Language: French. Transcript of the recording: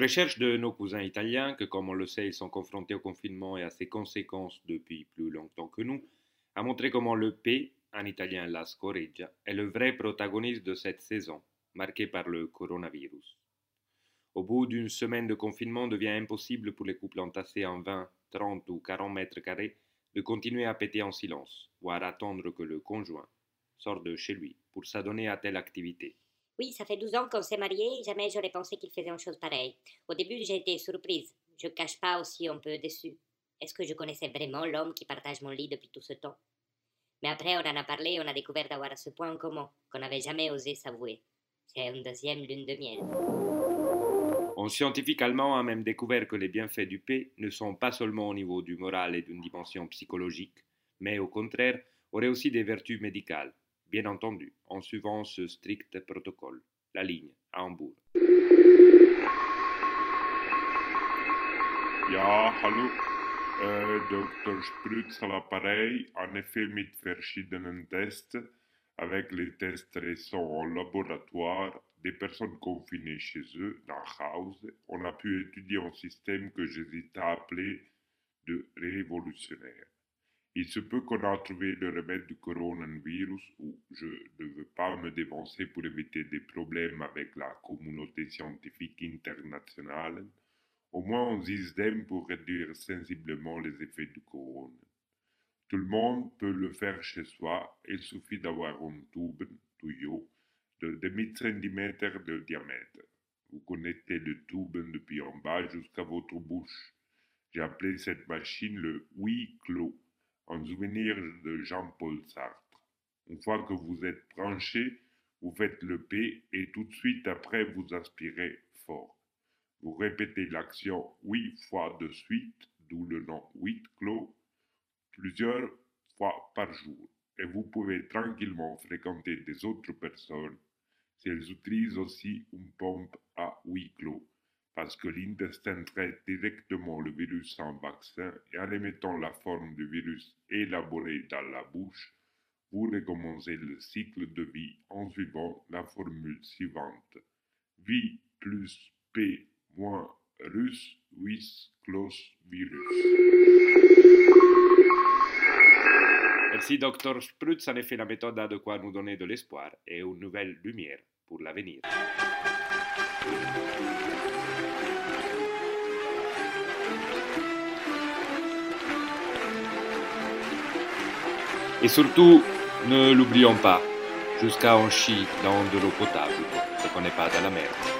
recherche de nos cousins italiens, que comme on le sait, ils sont confrontés au confinement et à ses conséquences depuis plus longtemps que nous, a montré comment le P, en italien la scoreggia, est le vrai protagoniste de cette saison, marquée par le coronavirus. Au bout d'une semaine de confinement, devient impossible pour les couples entassés en 20, 30 ou 40 mètres carrés de continuer à péter en silence, voire attendre que le conjoint sorte de chez lui pour s'adonner à telle activité. Oui, ça fait 12 ans qu'on s'est mariés, jamais j'aurais pensé qu'il faisait une chose pareille. Au début, j'ai été surprise. Je cache pas aussi un peu déçue. Est-ce que je connaissais vraiment l'homme qui partage mon lit depuis tout ce temps? Mais après, on en a parlé et on a découvert d'avoir ce point en commun qu'on n'avait jamais osé s'avouer. C'est une deuxième lune de miel. Un scientifique allemand a même découvert que les bienfaits du P ne sont pas seulement au niveau du moral et d'une dimension psychologique, mais au contraire auraient aussi des vertus médicales bien entendu, en suivant ce strict protocole, la ligne à Hambourg. Ja, hallo. Äh, Dr. Sprütz à l'appareil. En effet, mit verschiedenen Tests, avec les tests récents en laboratoire, des personnes confinées chez eux, dans house, on a pu étudier un système que j'hésite à appeler de révolutionnaire. Il se peut qu'on a trouvé le remède du coronavirus ou je ne veux pas me dévancer pour éviter des problèmes avec la communauté scientifique internationale. Au moins un système pour réduire sensiblement les effets du corona. Tout le monde peut le faire chez soi, il suffit d'avoir un tube, tuyau, de demi-centimètre de diamètre. Vous connectez le tube depuis en bas jusqu'à votre bouche. J'ai appelé cette machine le oui clos en souvenir de Jean-Paul Sartre. Une fois que vous êtes branché, vous faites le P et tout de suite après vous aspirez fort. Vous répétez l'action huit fois de suite, d'où le nom huit clos, plusieurs fois par jour. Et vous pouvez tranquillement fréquenter des autres personnes si elles utilisent aussi une pompe à huit clos parce que l'intestin traite directement le virus sans vaccin et en émettant la forme du virus élaborée dans la bouche, vous recommencez le cycle de vie en suivant la formule suivante. Vie plus P moins Rus vis clos virus. Merci, Dr. Sprutz. En effet, la méthode a de quoi nous donner de l'espoir et une nouvelle lumière pour l'avenir. Et surtout, ne l'oublions pas, jusqu'à un chie dans de l'eau potable, ce qu'on n'est pas dans la mer.